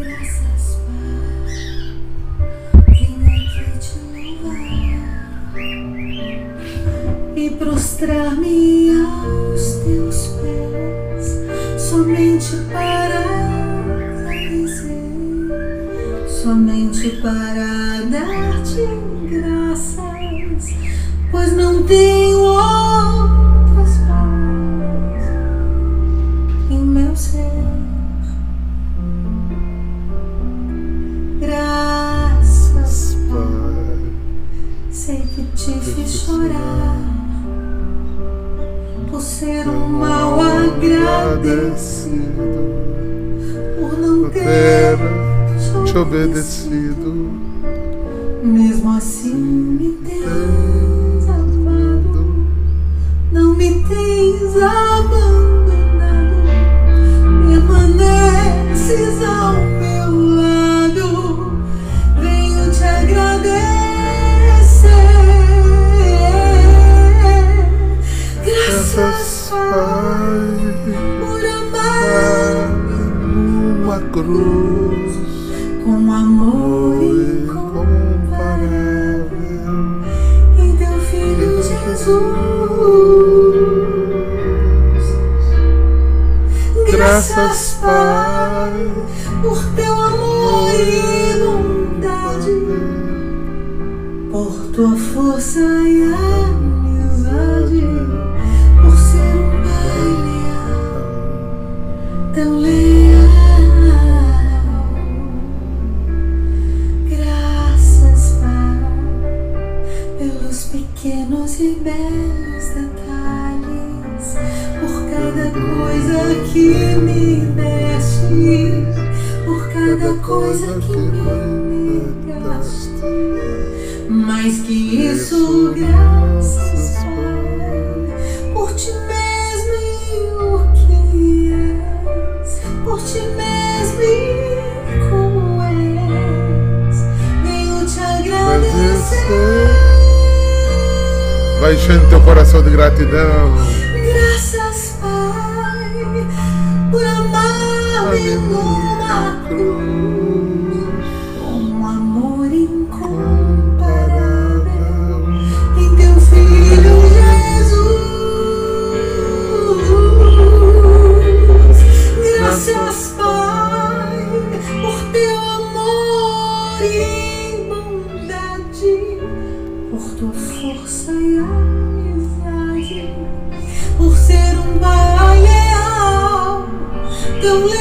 Graças, Pai, vim aqui te e prostrar-me aos teus pés, somente para dizer, somente para dar-te graças, pois não tenho agradecido, por não ter te obedecido. Mesmo assim me tens amado, não me tens abandonado, amar-me numa cruz, um amor incomparável em teu Filho Jesus. Graças, tão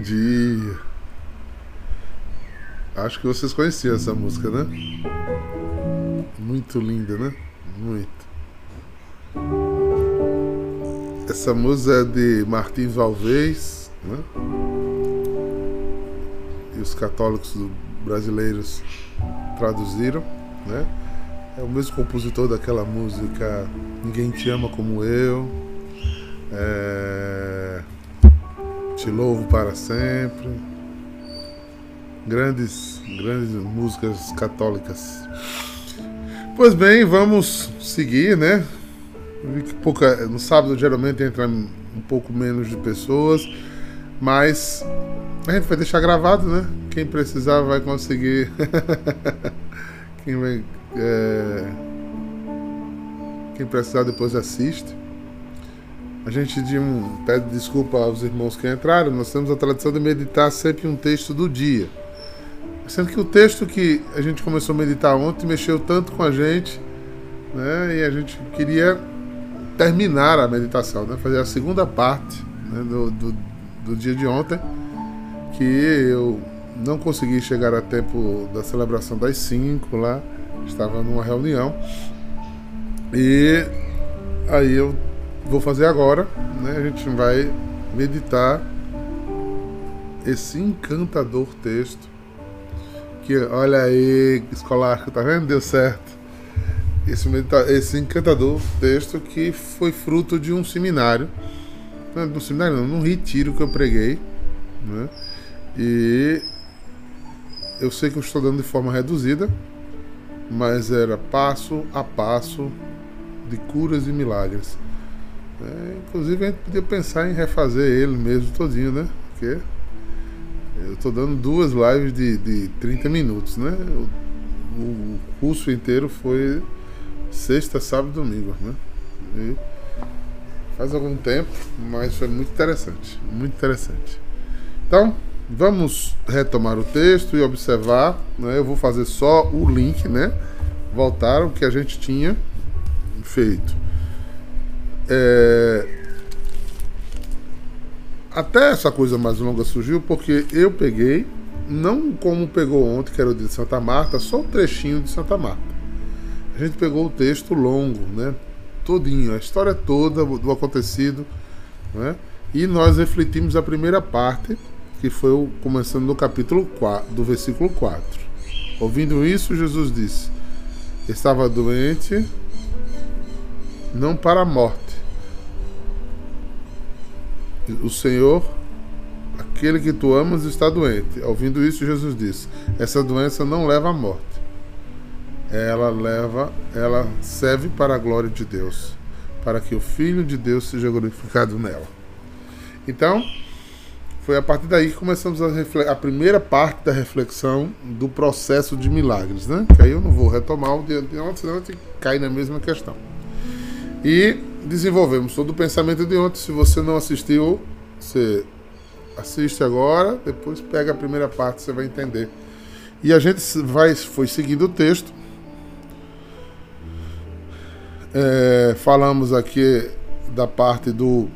dia. Acho que vocês conheciam essa música, né? Muito linda, né? Muito. Essa música é de Martins Alves, né? E os católicos brasileiros traduziram, né? É o mesmo compositor daquela música Ninguém Te Ama Como Eu. É... Te louvo para sempre. Grandes, grandes músicas católicas. Pois bem, vamos seguir, né? Pouca, no sábado geralmente entra um pouco menos de pessoas, mas A gente vai deixar gravado, né? Quem precisar vai conseguir. Quem vai. É... Quem precisar depois assiste. A gente de um, pede desculpa aos irmãos que entraram. Nós temos a tradição de meditar sempre um texto do dia. Sendo que o texto que a gente começou a meditar ontem mexeu tanto com a gente, né? E a gente queria terminar a meditação, né? Fazer a segunda parte né? do, do, do dia de ontem, que eu não consegui chegar a tempo da celebração das 5 lá, estava numa reunião. E aí eu vou fazer agora, né? A gente vai meditar esse encantador texto. Que olha aí, escolar, tá vendo? Deu certo. Esse, medita esse encantador texto que foi fruto de um seminário. Não, no seminário não, num retiro que eu preguei. Né? E eu sei que eu estou dando de forma reduzida, mas era passo a passo de curas e milagres. É, inclusive a gente podia pensar em refazer ele mesmo todinho, né? Porque eu estou dando duas lives de, de 30 minutos, né? O, o curso inteiro foi sexta, sábado domingo, né? E faz algum tempo, mas foi muito interessante, muito interessante. Então, vamos retomar o texto e observar, né? Eu vou fazer só o link, né? Voltar o que a gente tinha feito. É... Até essa coisa mais longa surgiu porque eu peguei, não como pegou ontem, que era o de Santa Marta, só um trechinho de Santa Marta. A gente pegou o texto longo, né? Todinho, a história toda do acontecido, né? E nós refletimos a primeira parte, que foi o, começando no capítulo 4, do versículo 4. Ouvindo isso, Jesus disse: Estava doente, não para a morte, o Senhor, aquele que tu amas, está doente. Ouvindo isso, Jesus disse: Essa doença não leva à morte. Ela leva, ela serve para a glória de Deus, para que o Filho de Deus seja glorificado nela. Então, foi a partir daí que começamos a, a primeira parte da reflexão do processo de milagres, né? Que aí eu não vou retomar o de ontem, senão a gente cai na mesma questão. E desenvolvemos todo o pensamento de ontem. Se você não assistiu, você assiste agora, depois pega a primeira parte, você vai entender. E a gente vai, foi seguindo o texto. É, falamos aqui da parte do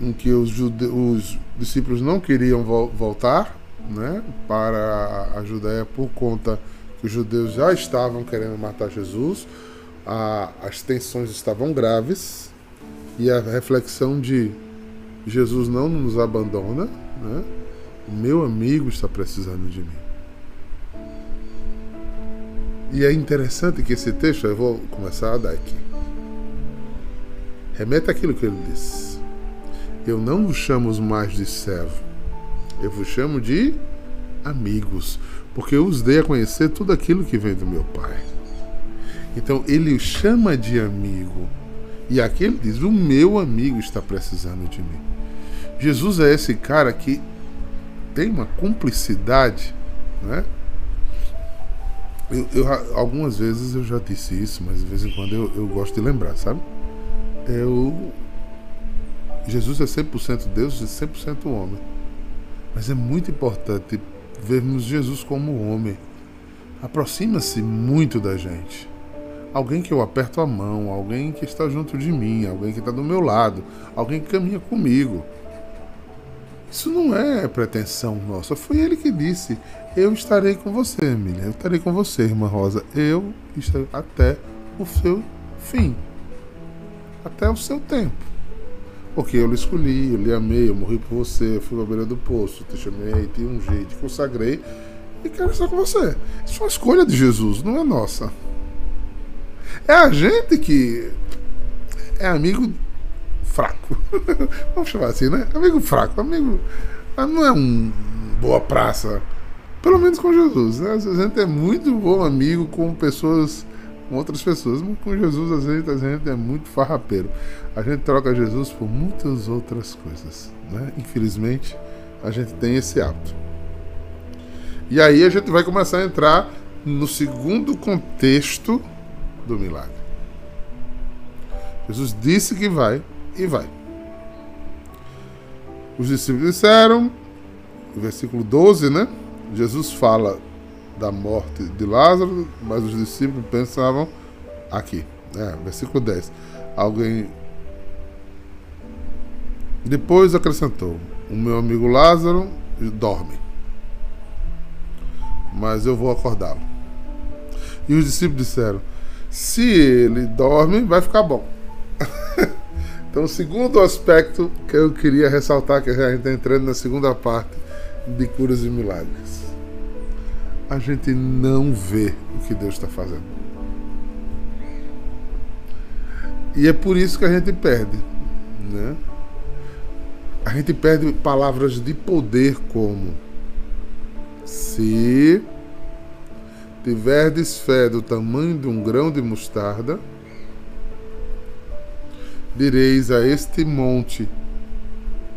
em que os, jude, os discípulos não queriam vo voltar né, para a Judéia por conta que os judeus já estavam querendo matar Jesus a, as tensões estavam graves e a reflexão de Jesus não nos abandona, né? o meu amigo está precisando de mim. E é interessante que esse texto, eu vou começar a dar aqui. Remeta aquilo que ele disse. Eu não vos chamo mais de servo, eu vos chamo de amigos, porque eu os dei a conhecer tudo aquilo que vem do meu Pai. Então ele o chama de amigo. E aqui ele diz: O meu amigo está precisando de mim. Jesus é esse cara que tem uma cumplicidade, né? Eu, eu, algumas vezes eu já disse isso, mas de vez em quando eu, eu gosto de lembrar, sabe? Eu, Jesus é 100% Deus e 100% homem. Mas é muito importante vermos Jesus como homem. Aproxima-se muito da gente alguém que eu aperto a mão, alguém que está junto de mim, alguém que está do meu lado, alguém que caminha comigo. Isso não é pretensão nossa. Foi ele que disse: Eu estarei com você, Emília. Eu estarei com você, irmã Rosa. Eu estarei até o seu fim. Até o seu tempo. Porque eu lhe escolhi, eu lhe amei, eu morri por você, eu fui à beira do poço, te chamei, te ungi, te consagrei e quero estar com você. Isso é uma escolha de Jesus, não é nossa. É a gente que é amigo fraco. Vamos chamar assim, né? Amigo fraco, amigo. Não é um boa praça. Pelo menos com Jesus. Né? Às vezes a gente é muito bom amigo com pessoas, com outras pessoas, mas com Jesus às vezes a gente é muito farrapeiro. A gente troca Jesus por muitas outras coisas. Né? Infelizmente, a gente tem esse hábito. E aí a gente vai começar a entrar no segundo contexto do milagre. Jesus disse que vai e vai. Os discípulos disseram, versículo 12, né? Jesus fala da morte de Lázaro, mas os discípulos pensavam aqui, né? Versículo 10. Alguém depois acrescentou: O meu amigo Lázaro dorme, mas eu vou acordá-lo. E os discípulos disseram: Se ele dorme, vai ficar bom. então, o segundo aspecto que eu queria ressaltar, que a gente está entrando na segunda parte de curas e milagres. A gente não vê o que Deus está fazendo. E é por isso que a gente perde, né? a gente perde palavras de poder como se tiverdes fé do tamanho de um grão de mostarda, direis a este monte: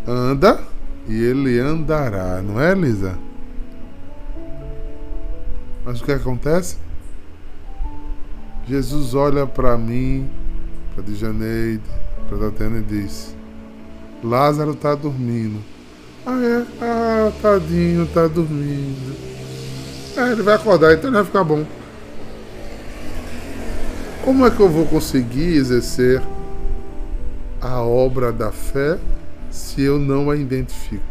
anda, e ele andará, não é, Lisa? Mas o que acontece? Jesus olha para mim, para Dijaneide, para Tatiana e diz: Lázaro está dormindo. Ah, é? Ah, tadinho, está dormindo. É, ele vai acordar, então ele vai ficar bom. Como é que eu vou conseguir exercer a obra da fé se eu não a identifico?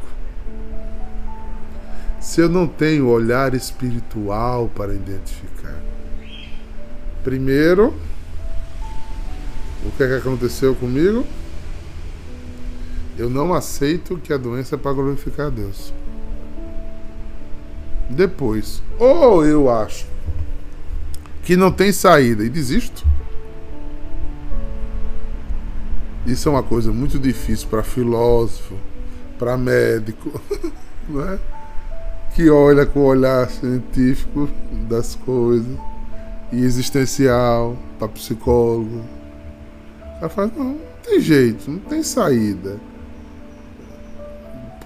Se eu não tenho olhar espiritual para identificar. Primeiro, o que é que aconteceu comigo? Eu não aceito que a doença é para glorificar a Deus. Depois, ou eu acho que não tem saída e desisto. Isso é uma coisa muito difícil para filósofo, para médico, não é? que olha com o olhar científico das coisas e existencial para psicólogo. Ela fala, não, não tem jeito, não tem saída.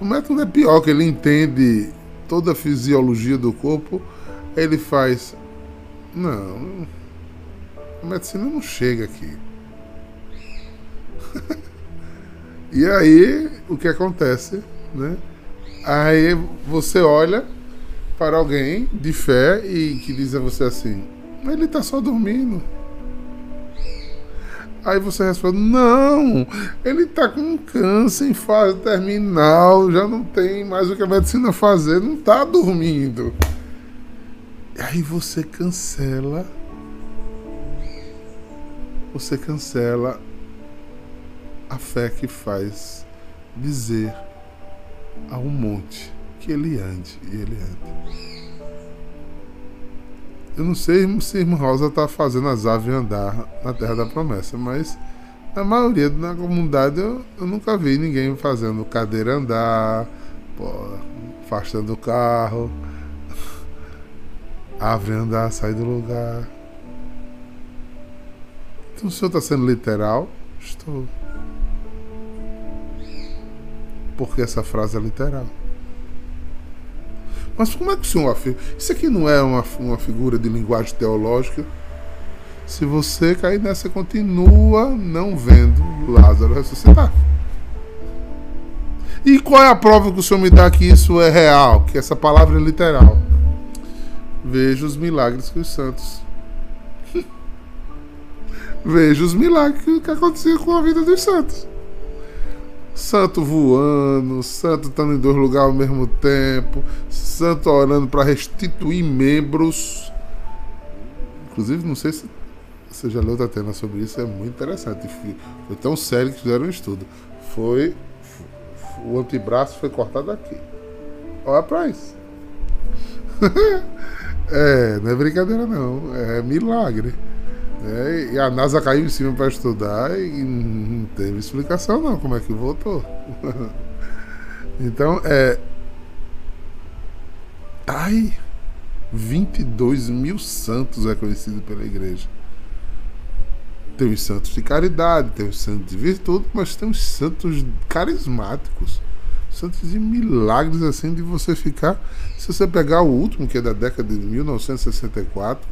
O método é pior, que ele entende toda a fisiologia do corpo, ele faz. Não, a medicina não chega aqui. e aí, o que acontece, né? Aí você olha para alguém de fé e que diz a você assim: ele está só dormindo. Aí você responde: Não, ele está com câncer em fase terminal, já não tem mais o que a medicina fazer, não está dormindo. Aí você cancela. Você cancela a fé que faz dizer a um monte que ele ande e ele anda. Eu não sei se irmã Rosa está fazendo as aves andar na Terra da Promessa, mas na maioria da comunidade eu, eu nunca vi ninguém fazendo cadeira andar, pô, afastando o carro, ave andar, sair do lugar. Então o senhor está sendo literal? Estou. Porque essa frase é literal. Mas como é que o senhor afirma? Isso aqui não é uma, uma figura de linguagem teológica? Se você cair nessa, continua não vendo Lázaro ressuscitar. E qual é a prova que o senhor me dá que isso é real, que essa palavra é literal? Veja os milagres que os santos. Veja os milagres que aconteciam com a vida dos santos santo voando, santo estando em dois lugares ao mesmo tempo, santo orando para restituir membros. Inclusive, não sei se você já leu Tatiana sobre isso, é muito interessante. Foi tão sério que fizeram um estudo. Foi. O antebraço foi cortado aqui. Olha para isso. é, não é brincadeira não, é milagre. É, e a NASA caiu em cima para estudar e não teve explicação não como é que voltou. então é. Ai! 22 mil santos reconhecidos pela igreja. Tem os santos de caridade, tem os santos de virtude, mas tem os santos carismáticos. Santos de milagres assim de você ficar. Se você pegar o último, que é da década de 1964,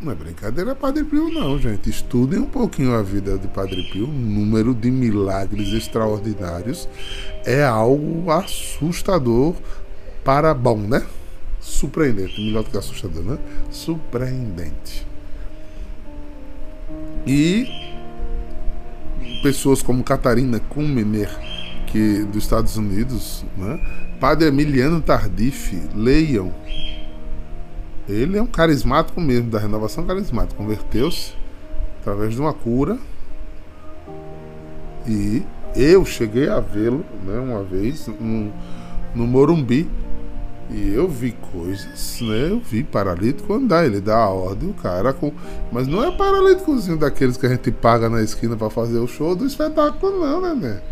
não é brincadeira Padre Pio, não, gente. Estudem um pouquinho a vida de Padre Pio. O número de milagres extraordinários é algo assustador para bom, né? Surpreendente. Melhor do que assustador, né? Surpreendente. E pessoas como Catarina Kummener, que dos Estados Unidos, né? Padre Emiliano Tardif, leiam ele é um carismático mesmo, da renovação carismática. Converteu-se através de uma cura. E eu cheguei a vê-lo né, uma vez no, no Morumbi. E eu vi coisas, né? Eu vi paralítico andar, ele dá a ordem, o cara com. Mas não é paralíticozinho daqueles que a gente paga na esquina para fazer o show do espetáculo, não, né, né?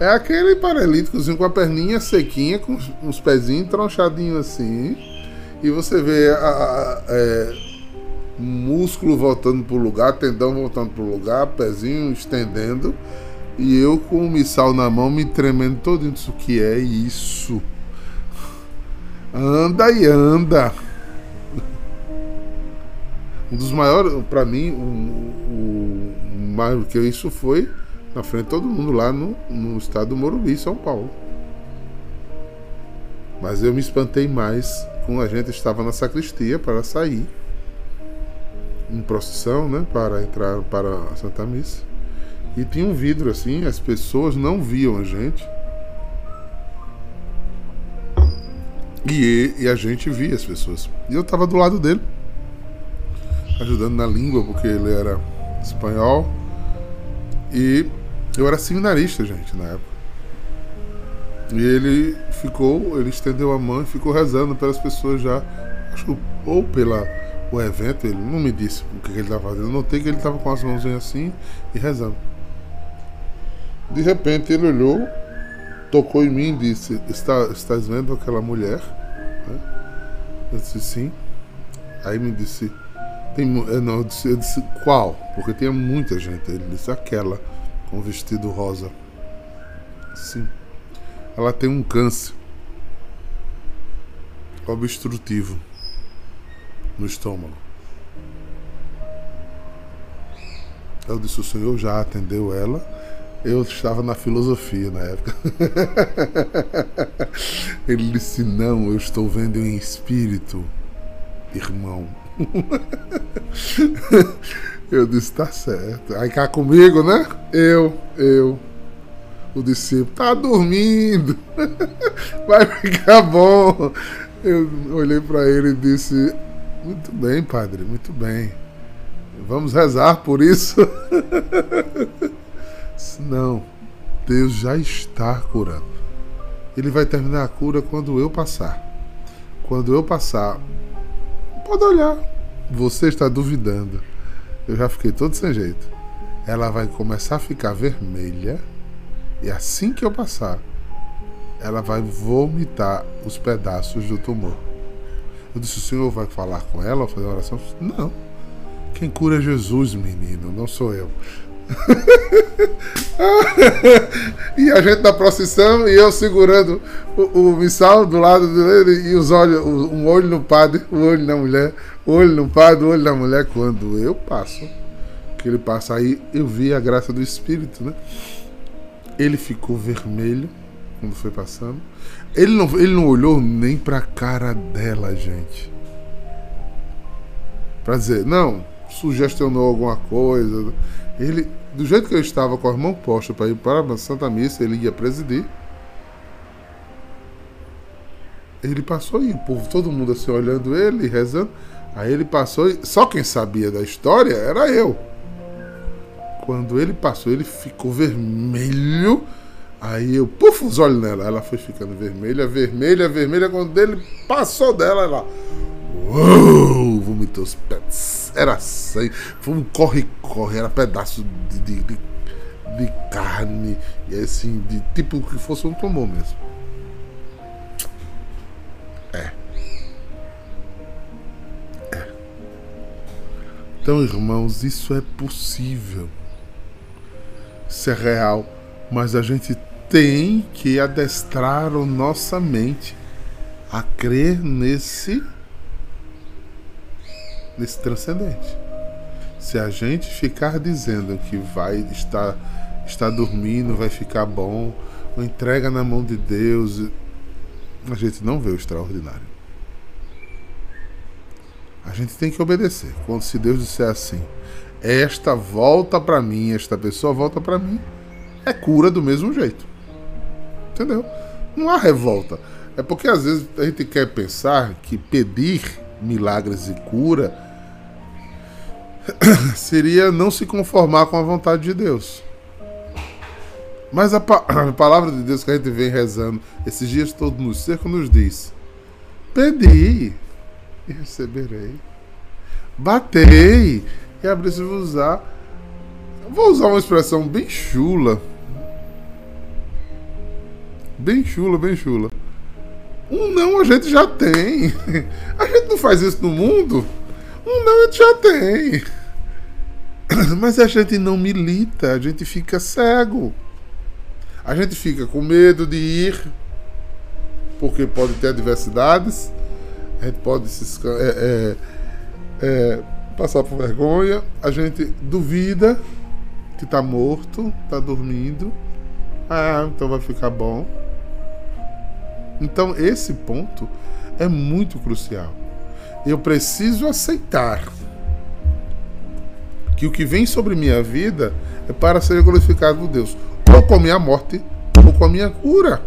É aquele paralíticozinho com a perninha sequinha, com os pezinhos tronchadinhos assim e você vê a, a, é, músculo voltando pro lugar, tendão voltando pro lugar, pezinho estendendo, e eu com o missal na mão me tremendo todo isso que é isso. Anda e anda. Um dos maiores, para mim, o, o mais que isso foi na frente de todo mundo lá no, no estado do Morumbi, São Paulo. Mas eu me espantei mais a gente estava na sacristia para sair em procissão, né, para entrar para a Santa Missa. E tinha um vidro assim, as pessoas não viam a gente. E, e a gente via as pessoas. E eu estava do lado dele, ajudando na língua, porque ele era espanhol. E eu era seminarista, gente, na época. E ele ficou, ele estendeu a mão e ficou rezando pelas pessoas já, acho ou pela o evento, ele não me disse o que, ele estava fazendo. Eu notei que ele estava com as mãozinhas assim e rezando. De repente ele olhou, tocou em mim e disse: Está, Estás vendo aquela mulher? Né? Eu disse: Sim. Aí me disse: tem, não, eu disse, eu disse: Qual? Porque tinha muita gente. Ele disse: Aquela, com vestido rosa. Sim ela tem um câncer obstrutivo no estômago. Eu disse: o senhor já atendeu ela? Eu estava na filosofia na época. Ele disse: Não, eu estou vendo em espírito, irmão. Eu disse: Tá certo. Aí cá comigo, né? Eu, eu o discípulo tá dormindo, vai ficar bom. Eu olhei para ele e disse: Muito bem, padre, muito bem. Vamos rezar por isso. Não, Deus já está curando. Ele vai terminar a cura quando eu passar. Quando eu passar, pode olhar. Você está duvidando. Eu já fiquei todo sem jeito. Ela vai começar a ficar vermelha e assim que eu passar, ela vai vomitar os pedaços do tumor. Eu disse: o senhor vai falar com ela ou fazer oração? Não. Quem cura é Jesus, menino, não sou eu. e a gente na procissão e eu segurando o, o missal do lado dele e os olhos, um olho no padre, o um olho na mulher, o um olho no padre, o um olho na mulher. Quando eu passo, que ele passa aí, eu vi a graça do Espírito, né? Ele ficou vermelho quando foi passando. Ele não, ele não olhou nem pra cara dela, gente. Pra dizer, não, sugestionou alguma coisa. Ele, do jeito que eu estava com a mão posta para ir para a Santa Missa, ele ia presidir. Ele passou e o povo, todo mundo assim olhando ele, rezando. Aí ele passou e só quem sabia da história era eu. Quando ele passou, ele ficou vermelho. Aí eu, puf, os olhos nela. Ela foi ficando vermelha, vermelha, vermelha. Quando ele passou dela, ela. Uou, vomitou os pés. Era sangue. Foi um corre-corre. Era pedaço de, de, de, de carne. E assim, de tipo que fosse um tumor mesmo. É. É. Então, irmãos, isso é possível. Isso é real. Mas a gente tem que adestrar a nossa mente a crer nesse nesse transcendente. Se a gente ficar dizendo que vai estar está dormindo, vai ficar bom, entrega na mão de Deus, a gente não vê o extraordinário. A gente tem que obedecer. Quando se Deus disser assim, esta volta para mim, esta pessoa volta para mim, é cura do mesmo jeito. Entendeu? Não há revolta. É porque às vezes a gente quer pensar que pedir milagres e cura seria não se conformar com a vontade de Deus. Mas a, pa a, palavra de Deus que a gente vem rezando esses dias todos no cerco nos diz: Pedi e receberei. Batei e abri-se-vos a. Vou usar uma expressão bem chula. Bem chula, bem chula. Um não a gente já tem. A gente não faz isso no mundo. Um não a gente já tem. Mas a gente não milita, a gente fica cego. A gente fica com medo de ir, porque pode ter adversidades, a gente pode se, é, é, é, passar por vergonha, a gente duvida que está morto, está dormindo. Ah, então vai ficar bom. Então esse ponto é muito crucial. Eu preciso aceitar que o que vem sobre minha vida é para ser glorificado por Deus ou com a minha morte, ou com a minha cura.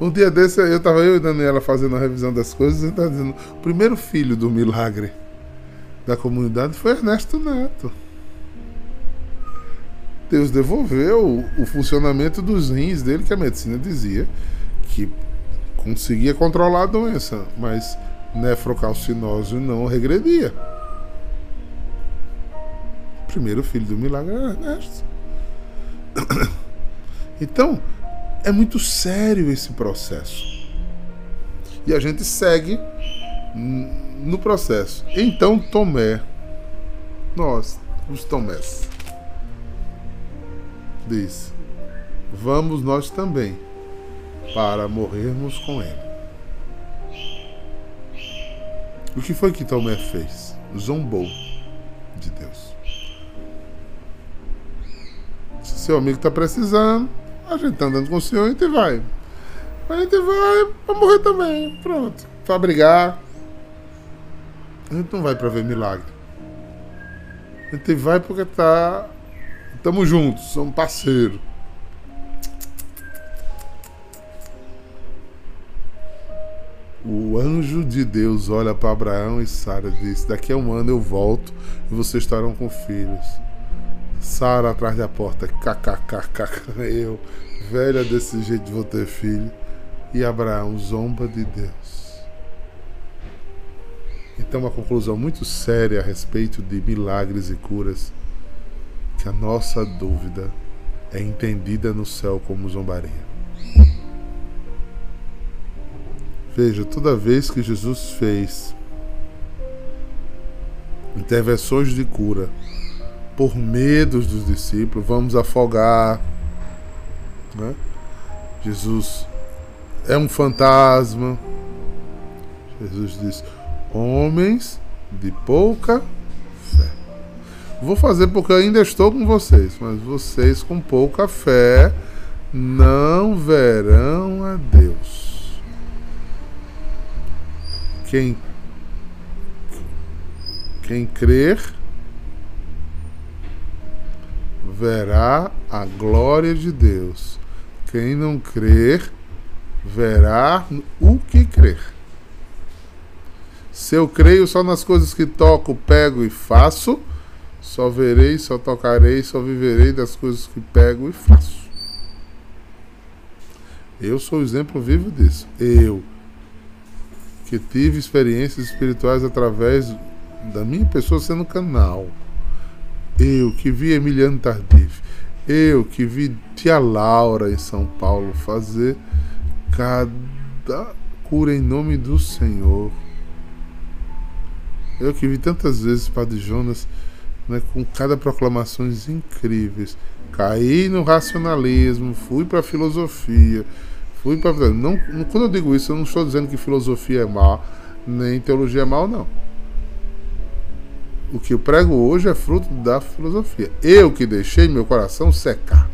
Um dia desse, eu estava eu e Daniela fazendo a revisão das coisas e estava dizendo: o primeiro filho do milagre da comunidade foi Ernesto Neto. Deus devolveu o funcionamento dos rins dele, que a medicina dizia que conseguia controlar a doença, mas nefrocalcinose não regredia primeiro filho do milagre era Ernesto. Então, é muito sério esse processo. E a gente segue no processo. Então, Tomé, nós, os Tomés, diz: Vamos nós também para morrermos com ele. O que foi que Tomé fez? Zombou de Deus. seu amigo está precisando, a gente tá andando com o senhor, a gente vai. A gente vai para morrer também. Pronto. Para brigar. A gente não vai para ver milagre. A gente vai porque tá. Estamos juntos, somos parceiros. O anjo de Deus olha para Abraão e Sara e diz: Daqui a um ano eu volto e vocês estarão com filhos. Sara atrás da porta, kkkk, eu, velha desse jeito vou ter filho. E Abraão zomba de Deus. Então, uma conclusão muito séria a respeito de milagres e curas, que a nossa dúvida é entendida no céu como zombaria. Veja, toda vez que Jesus fez intervenções de cura, por medos dos discípulos, vamos afogar. Né? Jesus é um fantasma. Jesus diz: homens de pouca fé. Vou fazer porque eu ainda estou com vocês, mas vocês com pouca fé não verão a Deus. Quem quem crer verá a glória de Deus. Quem não crer, verá o que crer. Se eu creio só nas coisas que toco, pego e faço, só verei, só tocarei, só viverei das coisas que pego e faço. Eu sou o exemplo vivo disso. Eu, que tive experiências espirituais através da minha pessoa sendo canal eu que vi Emiliano Tardif, eu que vi tia Laura em São Paulo fazer cada cura em nome do Senhor. Eu que vi tantas vezes Padre Jonas né, com cada proclamações incríveis. Caí no racionalismo, fui para a filosofia, fui para não, quando eu digo isso, eu não estou dizendo que filosofia é má, nem teologia é mal, não. O que eu prego hoje é fruto da filosofia. Eu que deixei meu coração secar.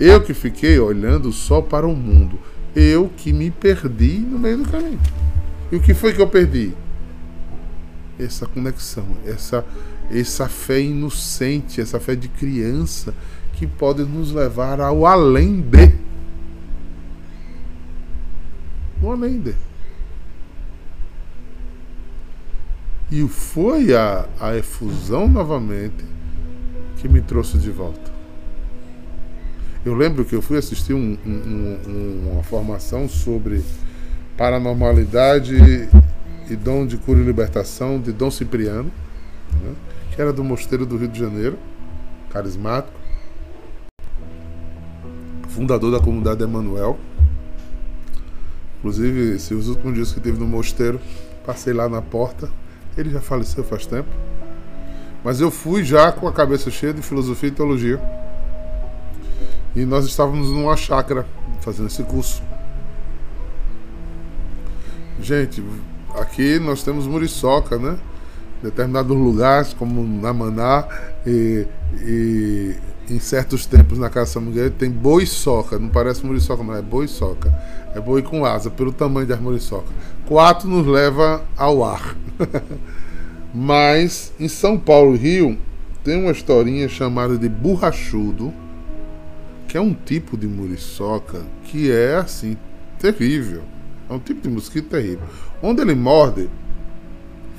Eu que fiquei olhando só para o mundo. Eu que me perdi no meio do caminho. E o que foi que eu perdi? Essa conexão, essa, essa fé inocente, essa fé de criança que pode nos levar ao além de. O além de. E foi a, a efusão novamente que me trouxe de volta. Eu lembro que eu fui assistir um, um, uma formação sobre paranormalidade e dom de cura e libertação de Dom Cipriano, né, que era do Mosteiro do Rio de Janeiro, carismático, fundador da comunidade Emanuel. Inclusive, esses últimos dias que teve no mosteiro, passei lá na porta ele já faleceu faz tempo. Mas eu fui já com a cabeça cheia de filosofia e teologia. E nós estávamos numa chácara fazendo esse curso. Gente, aqui nós temos muriçoca, né? Determinados lugares, como na Maná e, e em certos tempos na Casa São tem boi soca. Não parece muriçoca, não é boi soca. É boi com asa, pelo tamanho das muriçoca. Quatro nos leva ao ar. Mas em São Paulo, Rio, tem uma historinha chamada de borrachudo, que é um tipo de muriçoca que é assim, terrível. É um tipo de mosquito terrível. Onde ele morde,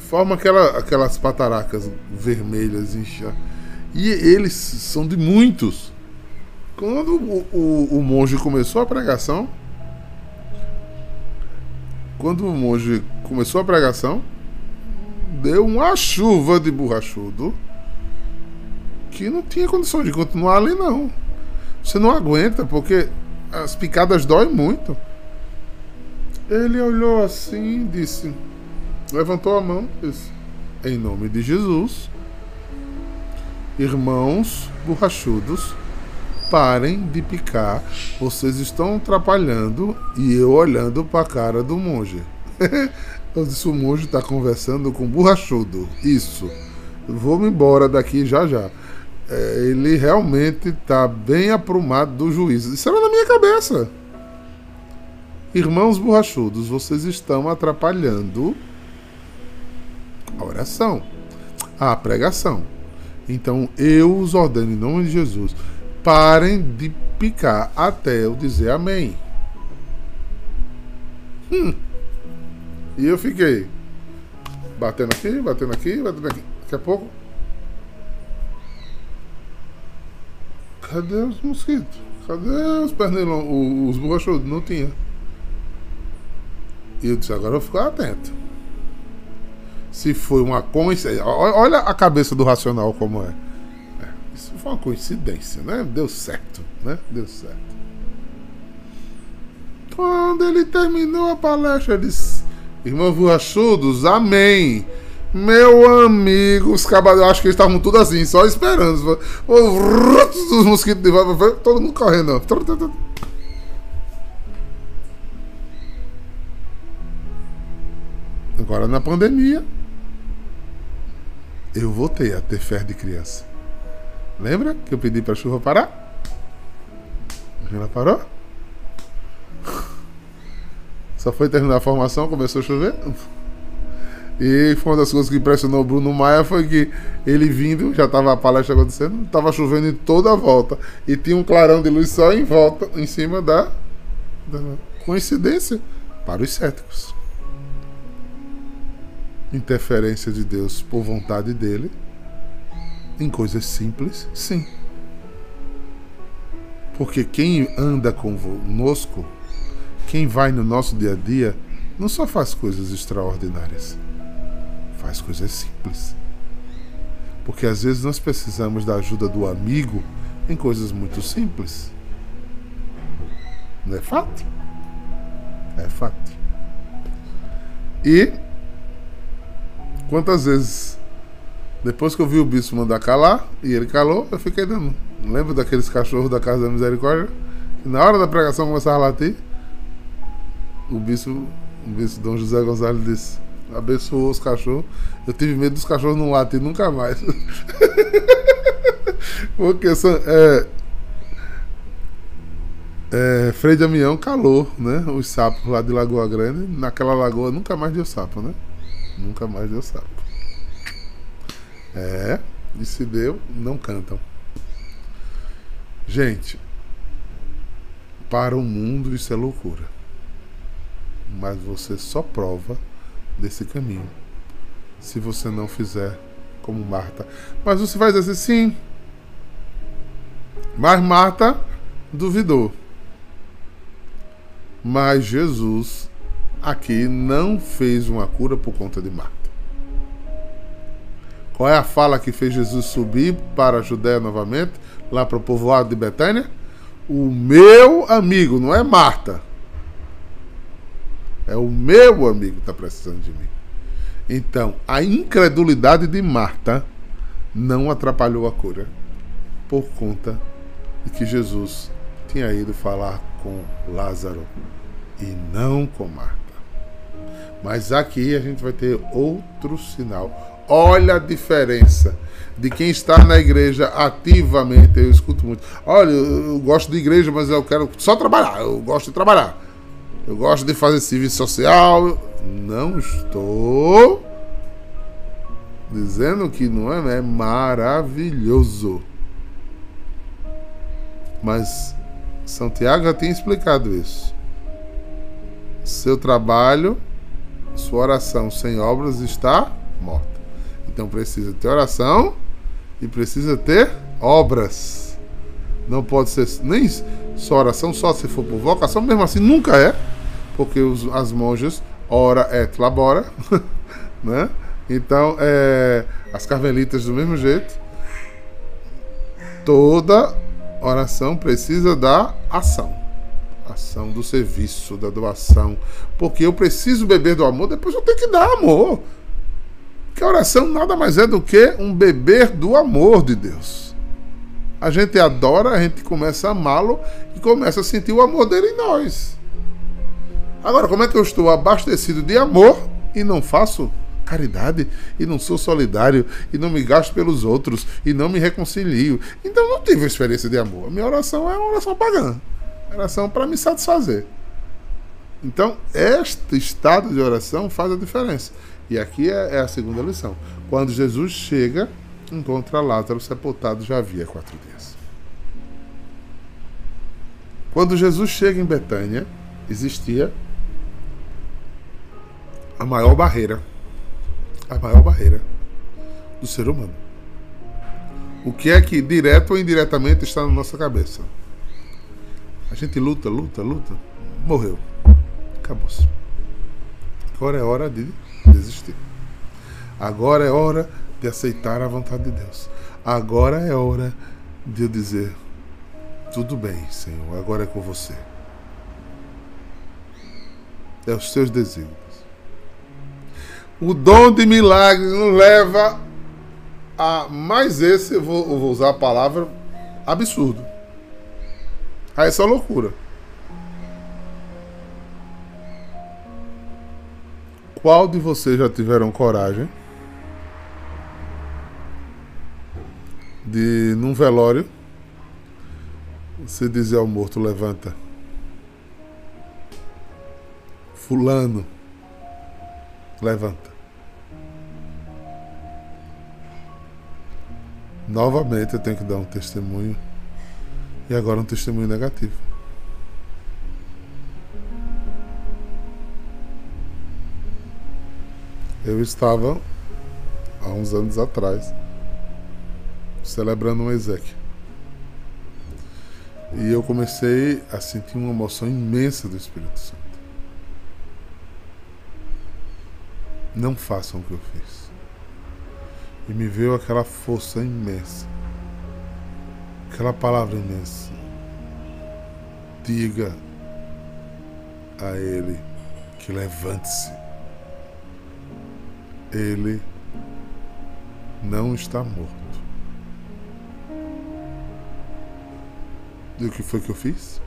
forma aquela, aquelas pataracas vermelhas incha. E eles são de muitos. Quando o, o, o monge começou a pregação, quando o monge começou a pregação, deu uma chuva de borrachudo que não tinha condição de continuar ali não. Você não aguenta porque as picadas doem muito. Ele olhou assim e disse, levantou a mão e disse, em nome de Jesus, irmãos borrachudos, parem de picar, vocês estão atrapalhando e eu olhando para a cara do monge. eu disse: o monge está conversando com borrachudo. Isso. Vou-me embora daqui já já. É, ele realmente está bem aprumado do juízo. Isso era na minha cabeça. Irmãos borrachudos, vocês estão atrapalhando a oração, a pregação. Então eu os ordeno em nome de Jesus parem de picar até eu dizer amém. Hum. E eu fiquei batendo aqui, batendo aqui, batendo aqui. Daqui a pouco. Cadê os mosquitos? Cadê os pernilongos, os borrachudos? Não tinha. E eu disse, agora eu vou ficar atento. Se foi uma coincidência. Olha a cabeça do racional como é. Foi uma coincidência, né? Deu certo, né? Deu certo. Quando ele terminou a palestra, disse: Irmãos borrachudos, amém. Meu amigo, os cabas, eu acho que eles estavam tudo assim, só esperando. Os mosquitos de volta, todo mundo correndo. Agora na pandemia, eu voltei a ter fé de criança. Lembra que eu pedi para a chuva parar? Ela parou? Só foi terminar a formação, começou a chover. E foi uma das coisas que impressionou o Bruno Maia foi que ele vindo, já estava a palestra acontecendo, estava chovendo em toda a volta. E tinha um clarão de luz só em volta, em cima da, da coincidência para os céticos. Interferência de Deus por vontade dele em coisas simples, sim. Porque quem anda conosco, quem vai no nosso dia a dia, não só faz coisas extraordinárias, faz coisas simples. Porque às vezes nós precisamos da ajuda do amigo em coisas muito simples. Não é fato? É fato. E quantas vezes Depois que eu vi o bispo mandar calar, e ele calou, eu fiquei dando. Lembra daqueles cachorros da Casa da Misericórdia? Que na hora da pregação começava a latir. O bispo, o bispo Dom José Gonçalves disse: abençoou os cachorros. Eu tive medo dos cachorros não latir nunca mais. Porque são, é, é, Frei Damião calou, né? Os sapos lá de Lagoa Grande. Naquela lagoa nunca mais deu sapo, né? Nunca mais deu sapo. É, e se deu, não cantam. Gente, para o mundo isso é loucura. Mas você só prova desse caminho se você não fizer como Marta. Mas você vai dizer assim, sim. Mas Marta duvidou. Mas Jesus aqui não fez uma cura por conta de Marta. Qual é a fala que fez Jesus subir para a Judéia novamente, lá para o povoado de Betânia? O meu amigo, não é Marta. É o meu amigo que está precisando de mim. Então, a incredulidade de Marta não atrapalhou a cura, por conta de que Jesus tinha ido falar com Lázaro e não com Marta. Mas aqui a gente vai ter outro sinal Olha a diferença de quem está na igreja ativamente. Eu escuto muito. Olha, eu gosto de igreja, mas eu quero só trabalhar. Eu gosto de trabalhar. Eu gosto de fazer serviço social. Não estou dizendo que não é, é maravilhoso. Mas São Tiago já tinha explicado isso. Seu trabalho, sua oração sem obras está morta. Então precisa ter oração e precisa ter obras. Não pode ser nem só oração, só se for por vocação, mesmo assim nunca é, porque os, as monjas ora et labora, né? Então, é, as carmelitas do mesmo jeito. Toda oração precisa da ação. Ação do serviço, da doação. Porque eu preciso beber do amor, depois eu tenho que dar amor. Que a oração nada mais é do que um beber do amor de Deus. A gente adora, a gente começa a amá-lo e começa a sentir o amor dele em nós. Agora, como é que eu estou abastecido de amor e não faço caridade e não sou solidário e não me gasto pelos outros e não me reconcilio? Então não tive experiência de amor. A minha oração é uma oração pagã. Oração para me satisfazer. Então, este estado de oração faz a diferença. E aqui é, é a segunda lição. Quando Jesus chega, encontra Lázaro sepultado já havia quatro dias. Quando Jesus chega em Betânia, existia a maior barreira, a maior barreira do ser humano. O que é que direto ou indiretamente está na nossa cabeça? A gente luta, luta, luta, morreu. Acabou-se. Agora é hora de desistir. Agora é hora de aceitar a vontade de Deus. Agora é hora de eu dizer: tudo bem, Senhor, agora é com você. É os seus desígnios. O dom de milagres nos leva a mais esse, eu vou, eu vou usar a palavra absurdo. A essa loucura. Qual de vocês já tiveram coragem de, num velório, você dizer ao morto: levanta. Fulano, levanta. Novamente eu tenho que dar um testemunho. E agora um testemunho negativo. Eu estava, há uns anos atrás, celebrando um exequio. E eu comecei a sentir uma emoção imensa do Espírito Santo. Não façam o que eu fiz. E me veio aquela força imensa. Aquela palavra imensa. Diga a ele que levante-se ele não está morto. E o que foi que eu fiz?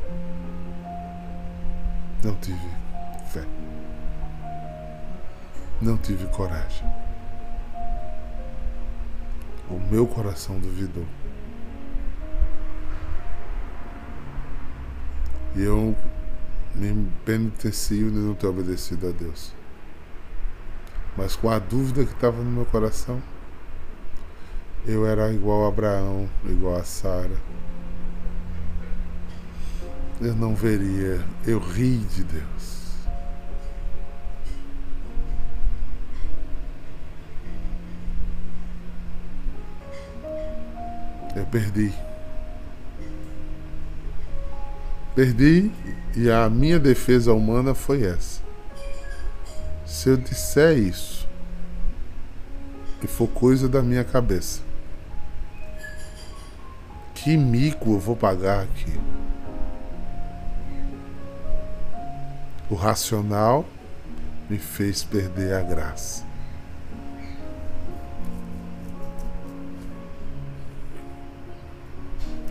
Não tive fé. Não tive coragem. O meu coração duvidou. E eu me penitencio de não ter obedecido a Deus. Mas com a dúvida que estava no meu coração, eu era igual a Abraão, igual a Sara. Eu não veria, eu ri de Deus. Eu perdi. Perdi e a minha defesa humana foi essa. Se eu disser isso e for coisa da minha cabeça, que mico eu vou pagar aqui? O racional me fez perder a graça.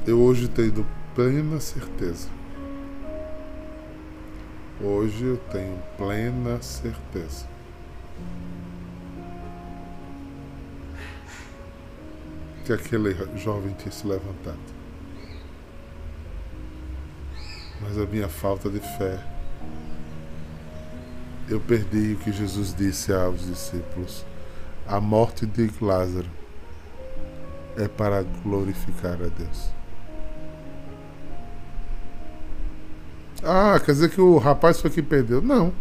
Eu hoje tenho plena certeza Hoje eu tenho plena certeza. Que aquele jovem tinha se levantado. Mas a minha falta de fé. Eu perdi o que Jesus disse aos discípulos. A morte de Lázaro é para glorificar a Deus. Ah, quer dizer que o rapaz foi que perdeu. Não.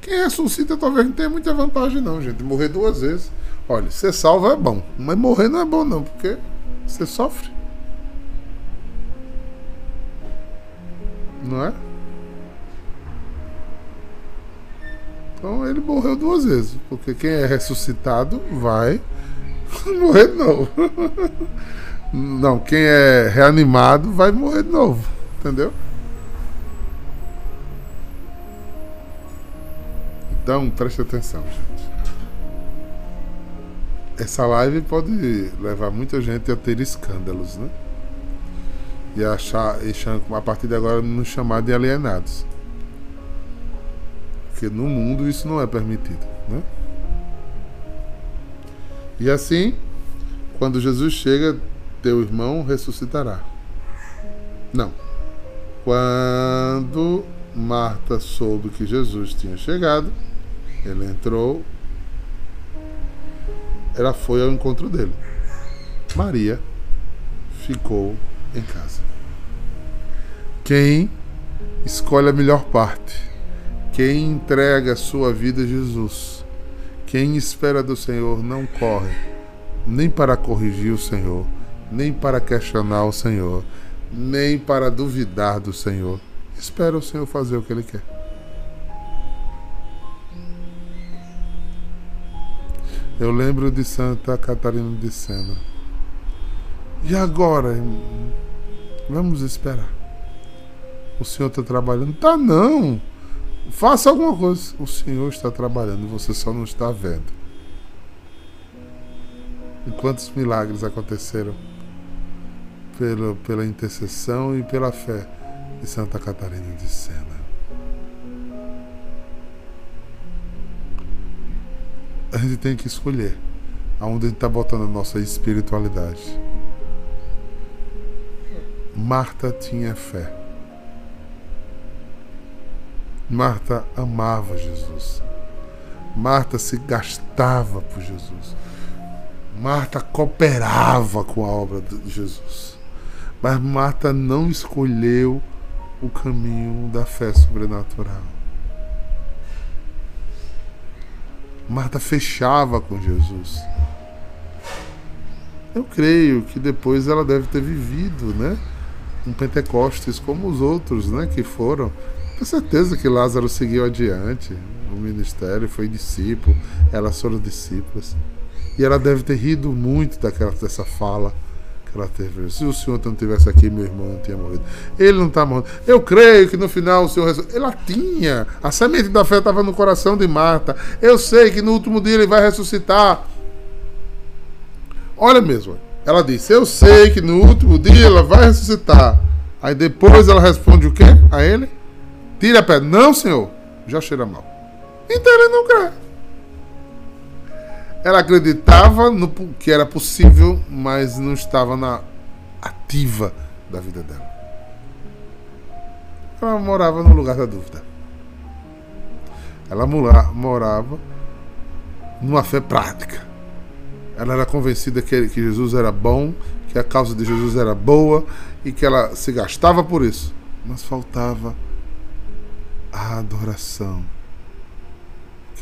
Quem ressuscita talvez não tenha muita vantagem, não, gente. Morrer duas vezes. Olha, ser salvo é bom, mas morrer não é bom, não, porque você sofre. Não é? Então ele morreu duas vezes, porque quem é ressuscitado vai morrer de novo. Não, quem é reanimado vai morrer de novo, entendeu? Então, preste atenção, gente. Essa live pode levar muita gente a ter escândalos, né? E achar, e a partir de agora, nos chamar de alienados. Porque no mundo isso não é permitido, né? E assim, quando Jesus chega, teu irmão ressuscitará. Não. Quando Marta soube que Jesus tinha chegado, ele entrou, ela foi ao encontro dele. Maria ficou em casa. Quem escolhe a melhor parte, quem entrega a sua vida a Jesus, quem espera do Senhor não corre nem para corrigir o Senhor, nem para questionar o Senhor, nem para duvidar do Senhor. Espera o Senhor fazer o que Ele quer. Eu lembro de Santa Catarina de Sena. E agora? Vamos esperar. O senhor está trabalhando? Tá não. Faça alguma coisa. O senhor está trabalhando, você só não está vendo. E quantos milagres aconteceram pela, pela intercessão e pela fé de Santa Catarina de Sena. A gente tem que escolher aonde a gente está botando a nossa espiritualidade. Marta tinha fé. Marta amava Jesus. Marta se gastava por Jesus. Marta cooperava com a obra de Jesus. Mas Marta não escolheu o caminho da fé sobrenatural. Marta fechava com Jesus. Eu creio que depois ela deve ter vivido, né? Um Pentecostes como os outros, né? Que foram. Tenho certeza que Lázaro seguiu adiante. O ministério foi discípulo, elas foram discípulas. E ela deve ter rido muito daquela, dessa fala Se o senhor não estivesse aqui, meu irmão não tinha morrido. Ele não está morrendo. Eu creio que no final o senhor. Ela tinha. A semente da fé estava no coração de Marta. Eu sei que no último dia ele vai ressuscitar. Olha mesmo. Ela disse: Eu sei que no último dia ela vai ressuscitar. Aí depois ela responde o quê? A ele? Tira a pedra. Não, senhor. Já cheira mal. Então ele não crê. Ela acreditava no que era possível, mas não estava na ativa da vida dela. Ela morava no lugar da dúvida. Ela morava numa fé prática. Ela era convencida que, que Jesus era bom, que a causa de Jesus era boa e que ela se gastava por isso. Mas faltava a adoração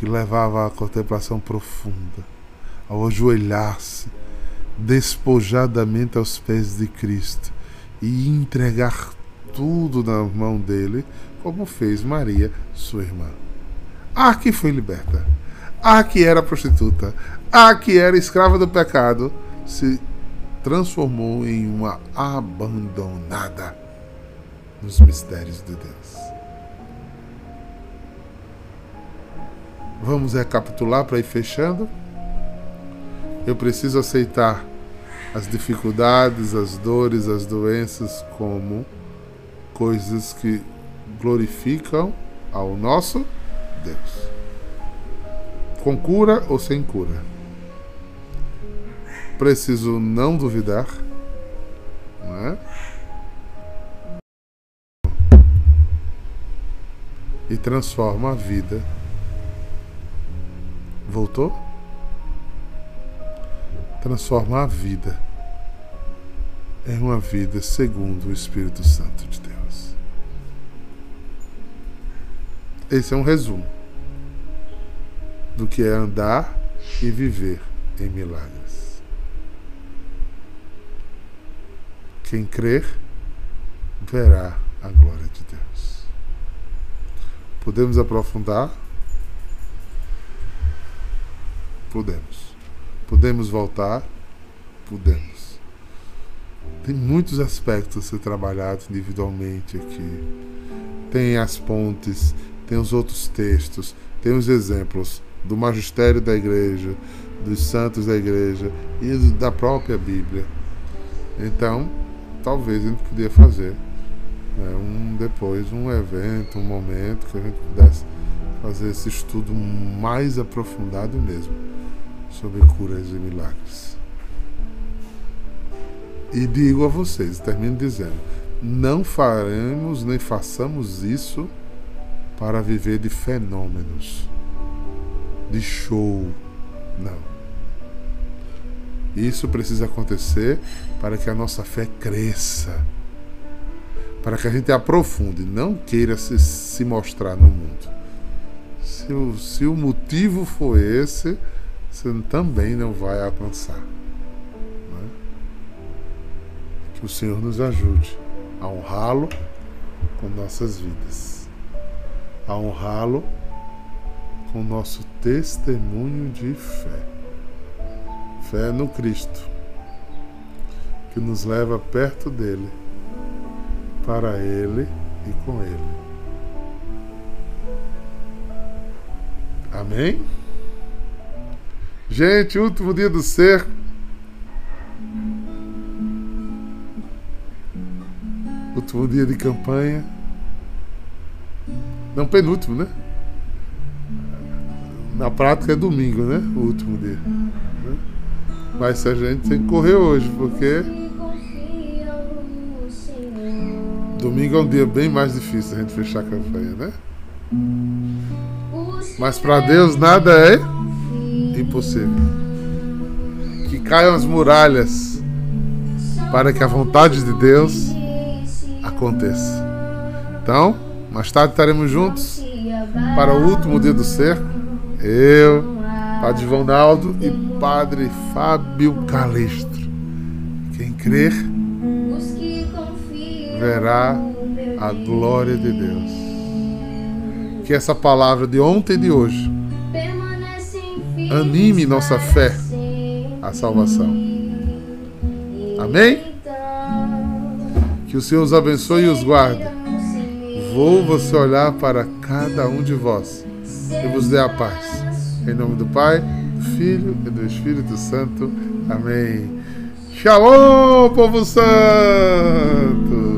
que levava à contemplação profunda, ao ajoelhar-se despojadamente aos pés de Cristo e entregar tudo na mão dele, como fez Maria, sua irmã. Ah, que foi liberta. Ah, que era prostituta. Ah, que era escrava do pecado. Se transformou em uma abandonada nos mistérios de Deus. Vamos recapitular para ir fechando. Eu preciso aceitar as dificuldades, as dores, as doenças como coisas que glorificam ao nosso Deus. Com cura ou sem cura. Preciso não duvidar, não é? E transforma a vida Voltou? Transformar a vida em uma vida segundo o Espírito Santo de Deus. Esse é um resumo do que é andar e viver em milagres. Quem crer, verá a glória de Deus. Podemos aprofundar Podemos. Podemos voltar? Podemos. Tem muitos aspectos a ser trabalhados individualmente aqui. Tem as pontes, tem os outros textos, tem os exemplos do magistério da igreja, dos santos da igreja e da própria Bíblia. Então, talvez a gente podia fazer né, um depois um evento, um momento que a gente pudesse fazer esse estudo mais aprofundado mesmo sobre curas e milagres. E digo a vocês, termino dizendo: não faremos nem façamos isso para viver de fenômenos, de show. Não. Isso precisa acontecer para que a nossa fé cresça, para que a gente aprofunde, não queira se, se mostrar no mundo. Se o, se o motivo for esse, você também não vai alcançar. Né? Que o Senhor nos ajude a honrá-lo com nossas vidas, a honrá-lo com nosso testemunho de fé. Fé no Cristo, que nos leva perto dele, para ele e com ele. Amém? Gente, último dia do ser. Último dia de campanha. Não, penúltimo, né? Na prática é domingo, né? O último dia. Mas a gente tem que correr hoje, porque. Domingo é um dia bem mais difícil a gente fechar a campanha, né? Mas para Deus nada é impossível. Que caiam as muralhas para que a vontade de Deus aconteça. Então, mais tarde estaremos juntos para o último dia do ser. Eu, Padre Ronaldo e Padre Fábio Calestro. Quem crer verá a glória de Deus. Que essa palavra de ontem e de hoje anime nossa fé à salvação. Amém? Que o Senhor os abençoe e os guarde. Vou você olhar para cada um de vós e vos dê a paz. Em nome do Pai, do Filho e do Espírito Santo. Amém. Shalom, povo santo!